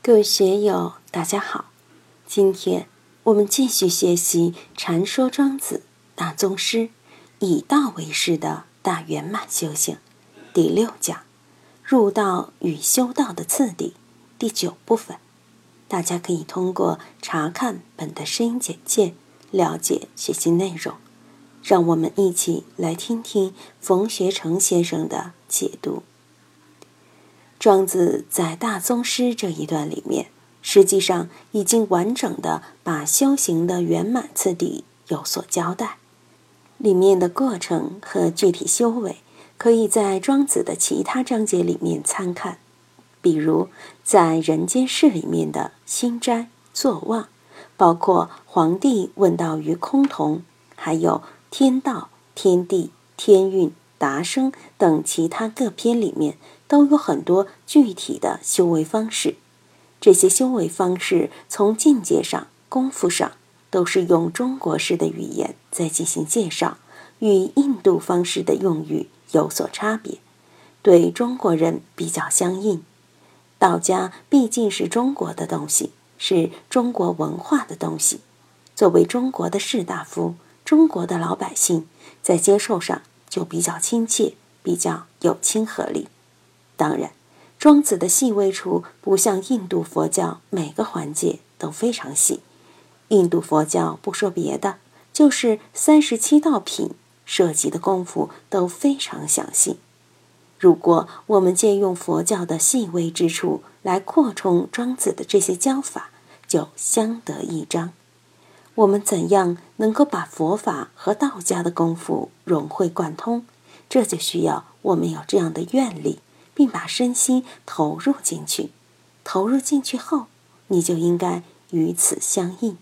各位学友，大家好！今天我们继续学习《禅说庄子大宗师以道为师的大圆满修行》第六讲“入道与修道的次第”第九部分。大家可以通过查看本的声音简介了解学习内容。让我们一起来听听冯学成先生的解读。庄子在大宗师这一段里面，实际上已经完整的把修行的圆满次第有所交代。里面的过程和具体修为，可以在庄子的其他章节里面参看，比如在人间世里面的心斋、坐忘，包括皇帝问道于崆峒，还有天道、天地、天运、达生等其他各篇里面。都有很多具体的修为方式，这些修为方式从境界上、功夫上，都是用中国式的语言在进行介绍，与印度方式的用语有所差别，对中国人比较相应。道家毕竟是中国的东西，是中国文化的东西，作为中国的士大夫、中国的老百姓，在接受上就比较亲切，比较有亲和力。当然，庄子的细微处不像印度佛教每个环节都非常细。印度佛教不说别的，就是三十七道品涉及的功夫都非常详细。如果我们借用佛教的细微之处来扩充庄子的这些教法，就相得益彰。我们怎样能够把佛法和道家的功夫融会贯通？这就需要我们有这样的愿力。并把身心投入进去，投入进去后，你就应该与此相应。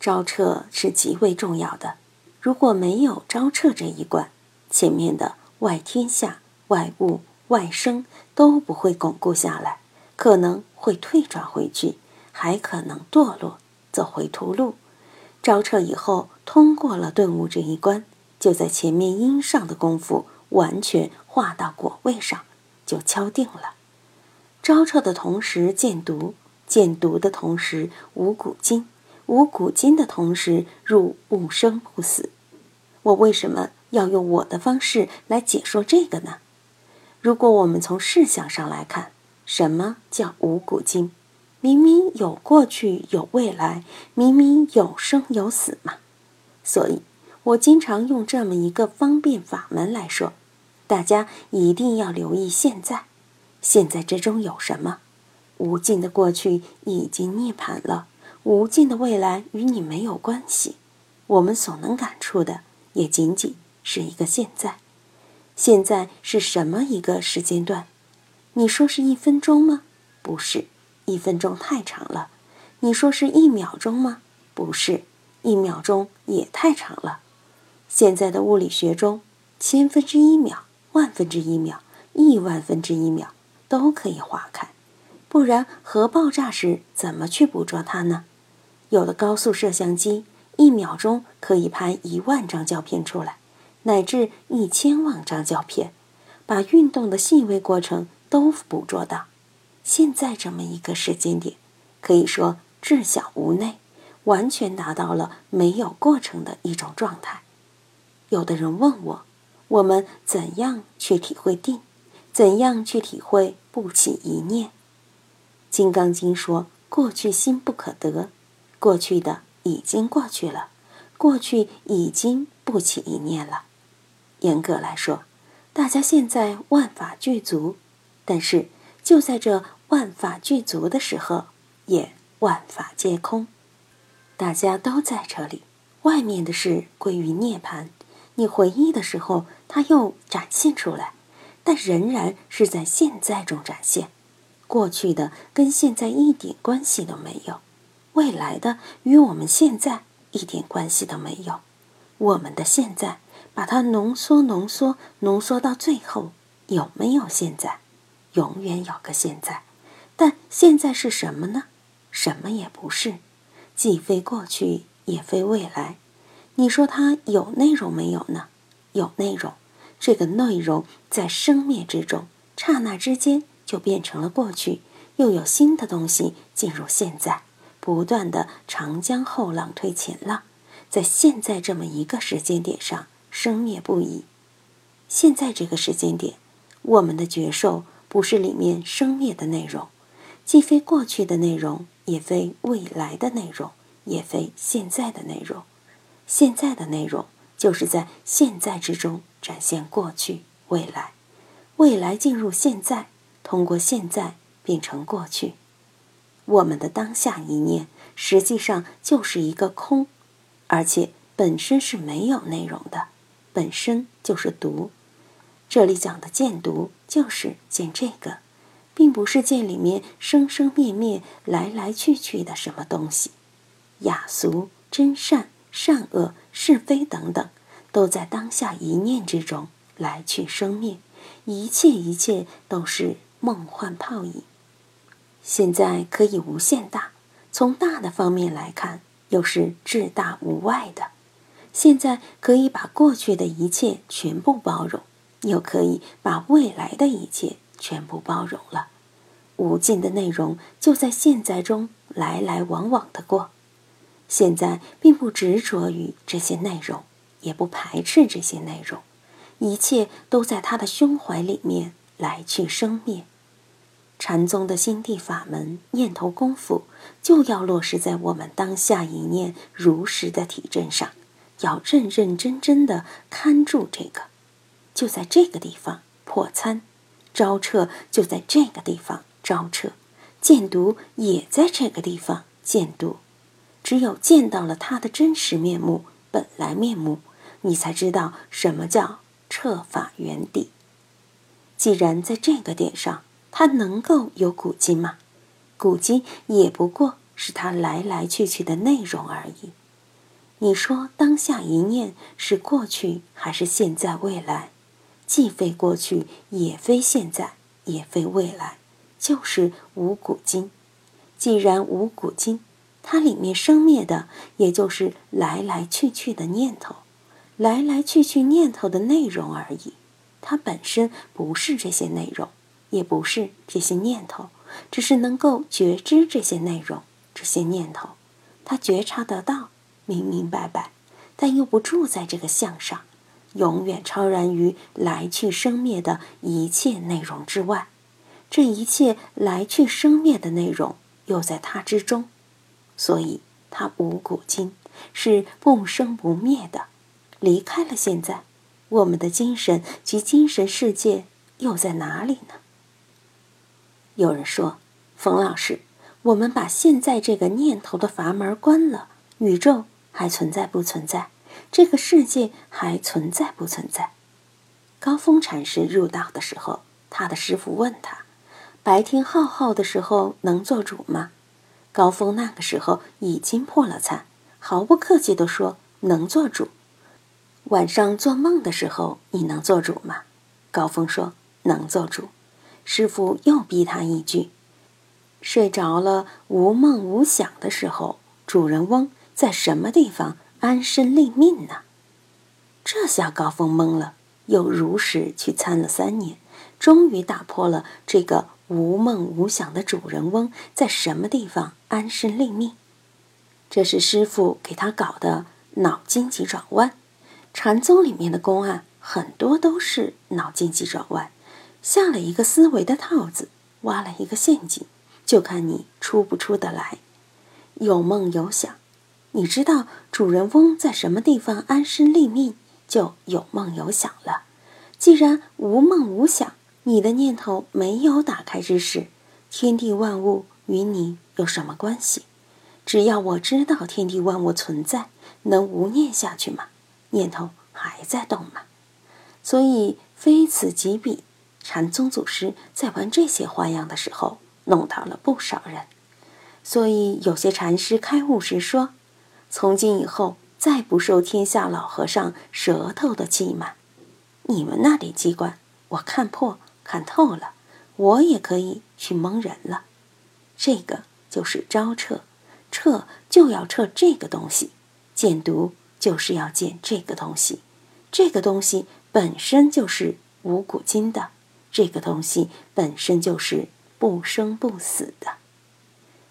招彻是极为重要的，如果没有招彻这一关，前面的外天下、外物、外生都不会巩固下来，可能会退转回去，还可能堕落，走回头路。招彻以后，通过了顿悟这一关，就在前面因上的功夫。完全化到果位上，就敲定了。招彻的同时见毒，见毒的同时无古今，无古今的同时入不生不死。我为什么要用我的方式来解说这个呢？如果我们从事项上来看，什么叫无古今？明明有过去有未来，明明有生有死嘛。所以我经常用这么一个方便法门来说。大家一定要留意现在，现在之中有什么？无尽的过去已经涅槃了，无尽的未来与你没有关系。我们所能感触的，也仅仅是一个现在。现在是什么一个时间段？你说是一分钟吗？不是，一分钟太长了。你说是一秒钟吗？不是，一秒钟也太长了。现在的物理学中，千分之一秒。万分之一秒、亿万分之一秒都可以划开，不然核爆炸时怎么去捕捉它呢？有的高速摄像机一秒钟可以拍一万张胶片出来，乃至一千万张胶片，把运动的细微过程都捕捉到。现在这么一个时间点，可以说至小无内，完全达到了没有过程的一种状态。有的人问我。我们怎样去体会定？怎样去体会不起一念？《金刚经》说：“过去心不可得，过去的已经过去了，过去已经不起一念了。”严格来说，大家现在万法具足，但是就在这万法具足的时候，也万法皆空。大家都在这里，外面的事归于涅槃。你回忆的时候，它又展现出来，但仍然是在现在中展现。过去的跟现在一点关系都没有，未来的与我们现在一点关系都没有。我们的现在把它浓缩、浓缩、浓缩到最后，有没有现在？永远有个现在，但现在是什么呢？什么也不是，既非过去，也非未来。你说它有内容没有呢？有内容，这个内容在生灭之中，刹那之间就变成了过去，又有新的东西进入现在，不断的长江后浪推前浪，在现在这么一个时间点上生灭不已。现在这个时间点，我们的觉受不是里面生灭的内容，既非过去的内容，也非未来的内容，也非现在的内容。现在的内容就是在现在之中展现过去、未来，未来进入现在，通过现在变成过去。我们的当下一念实际上就是一个空，而且本身是没有内容的，本身就是毒。这里讲的见毒，就是见这个，并不是见里面生生灭灭、来来去去的什么东西，雅俗真善。善恶是非等等，都在当下一念之中来去生灭，一切一切都是梦幻泡影。现在可以无限大，从大的方面来看，又是至大无外的。现在可以把过去的一切全部包容，又可以把未来的一切全部包容了。无尽的内容就在现在中来来往往的过。现在并不执着于这些内容，也不排斥这些内容，一切都在他的胸怀里面来去生灭。禅宗的心地法门念头功夫，就要落实在我们当下一念如实的体证上，要认认真真的看住这个，就在这个地方破参，招彻就在这个地方招彻，见毒也在这个地方见毒。只有见到了他的真实面目、本来面目，你才知道什么叫彻法原底。既然在这个点上，他能够有古今吗？古今也不过是他来来去去的内容而已。你说当下一念是过去还是现在未来？既非过去，也非现在，也非未来，就是无古今。既然无古今。它里面生灭的，也就是来来去去的念头，来来去去念头的内容而已。它本身不是这些内容，也不是这些念头，只是能够觉知这些内容、这些念头。他觉察得到，明明白白，但又不住在这个相上，永远超然于来去生灭的一切内容之外。这一切来去生灭的内容，又在它之中。所以，它无古今，是不生不灭的。离开了现在，我们的精神及精神世界又在哪里呢？有人说：“冯老师，我们把现在这个念头的阀门关了，宇宙还存在不存在？这个世界还存在不存在？”高峰禅师入道的时候，他的师傅问他：“白天浩浩的时候能做主吗？”高峰那个时候已经破了参，毫不客气地说：“能做主。”晚上做梦的时候，你能做主吗？高峰说：“能做主。”师傅又逼他一句：“睡着了无梦无想的时候，主人翁在什么地方安身立命呢？”这下高峰懵了，又如实去参了三年，终于打破了这个。无梦无想的主人翁在什么地方安身立命？这是师傅给他搞的脑筋急转弯。禅宗里面的公案很多都是脑筋急转弯，下了一个思维的套子，挖了一个陷阱，就看你出不出得来。有梦有想，你知道主人翁在什么地方安身立命，就有梦有想了。既然无梦无想。你的念头没有打开之时，天地万物与你有什么关系？只要我知道天地万物存在，能无念下去吗？念头还在动吗？所以非此即彼。禅宗祖师在玩这些花样的时候，弄到了不少人。所以有些禅师开悟时说：“从今以后，再不受天下老和尚舌头的欺瞒。你们那点机关，我看破。”看透了，我也可以去蒙人了。这个就是招彻，彻就要彻这个东西，见毒就是要见这个东西。这个东西本身就是无古今的，这个东西本身就是不生不死的。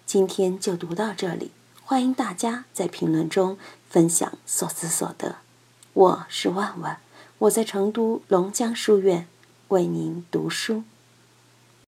今天就读到这里，欢迎大家在评论中分享所思所得。我是万万，我在成都龙江书院为您读书。